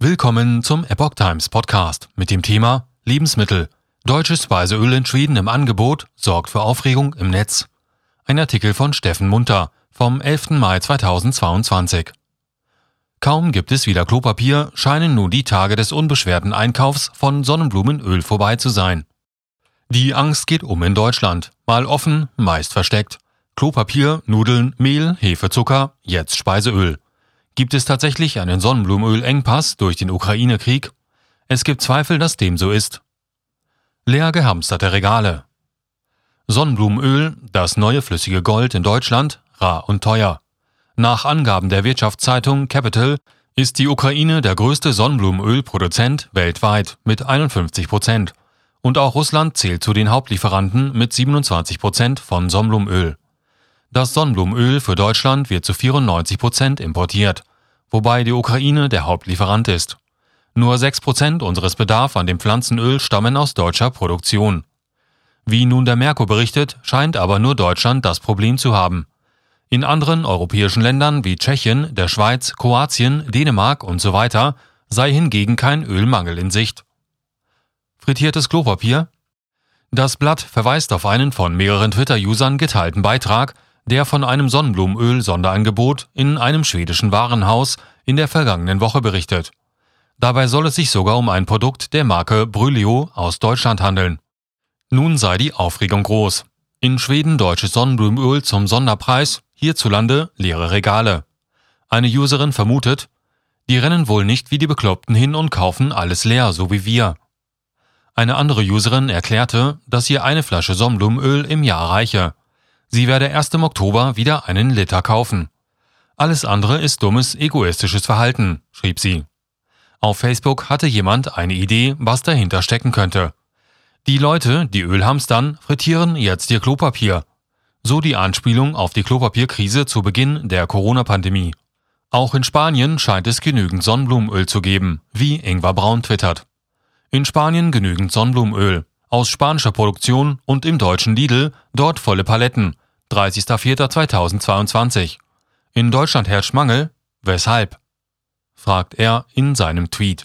Willkommen zum Epoch Times Podcast mit dem Thema Lebensmittel. Deutsches Speiseöl in Schweden im Angebot sorgt für Aufregung im Netz. Ein Artikel von Steffen Munter vom 11. Mai 2022. Kaum gibt es wieder Klopapier, scheinen nun die Tage des unbeschwerten Einkaufs von Sonnenblumenöl vorbei zu sein. Die Angst geht um in Deutschland, mal offen, meist versteckt. Klopapier, Nudeln, Mehl, Hefezucker, jetzt Speiseöl. Gibt es tatsächlich einen Sonnenblumenölengpass durch den Ukraine-Krieg? Es gibt Zweifel, dass dem so ist. Leer gehamsterte Regale. Sonnenblumenöl, das neue flüssige Gold in Deutschland, rar und teuer. Nach Angaben der Wirtschaftszeitung Capital ist die Ukraine der größte Sonnenblumenölproduzent weltweit mit 51 Prozent. Und auch Russland zählt zu den Hauptlieferanten mit 27 Prozent von Sonnenblumenöl. Das Sonnenblumenöl für Deutschland wird zu 94 Prozent importiert wobei die Ukraine der Hauptlieferant ist. Nur 6% unseres Bedarfs an dem Pflanzenöl stammen aus deutscher Produktion. Wie nun der Merkur berichtet, scheint aber nur Deutschland das Problem zu haben. In anderen europäischen Ländern wie Tschechien, der Schweiz, Kroatien, Dänemark und so weiter sei hingegen kein Ölmangel in Sicht. Frittiertes Klopapier? Das Blatt verweist auf einen von mehreren Twitter-Usern geteilten Beitrag, der von einem Sonnenblumenöl-Sonderangebot in einem schwedischen Warenhaus in der vergangenen Woche berichtet. Dabei soll es sich sogar um ein Produkt der Marke Brylio aus Deutschland handeln. Nun sei die Aufregung groß. In Schweden deutsches Sonnenblumenöl zum Sonderpreis, hierzulande leere Regale. Eine Userin vermutet, die rennen wohl nicht wie die Bekloppten hin und kaufen alles leer, so wie wir. Eine andere Userin erklärte, dass ihr eine Flasche Sonnenblumenöl im Jahr reiche. Sie werde erst im Oktober wieder einen Liter kaufen. Alles andere ist dummes, egoistisches Verhalten, schrieb sie. Auf Facebook hatte jemand eine Idee, was dahinter stecken könnte. Die Leute, die Öl hamstern, frittieren jetzt ihr Klopapier. So die Anspielung auf die Klopapierkrise zu Beginn der Corona-Pandemie. Auch in Spanien scheint es genügend Sonnenblumenöl zu geben, wie Ingvar Braun twittert. In Spanien genügend Sonnenblumenöl aus spanischer Produktion und im deutschen Lidl dort volle Paletten. 30.04.2022. In Deutschland herrscht Mangel. Weshalb? fragt er in seinem Tweet.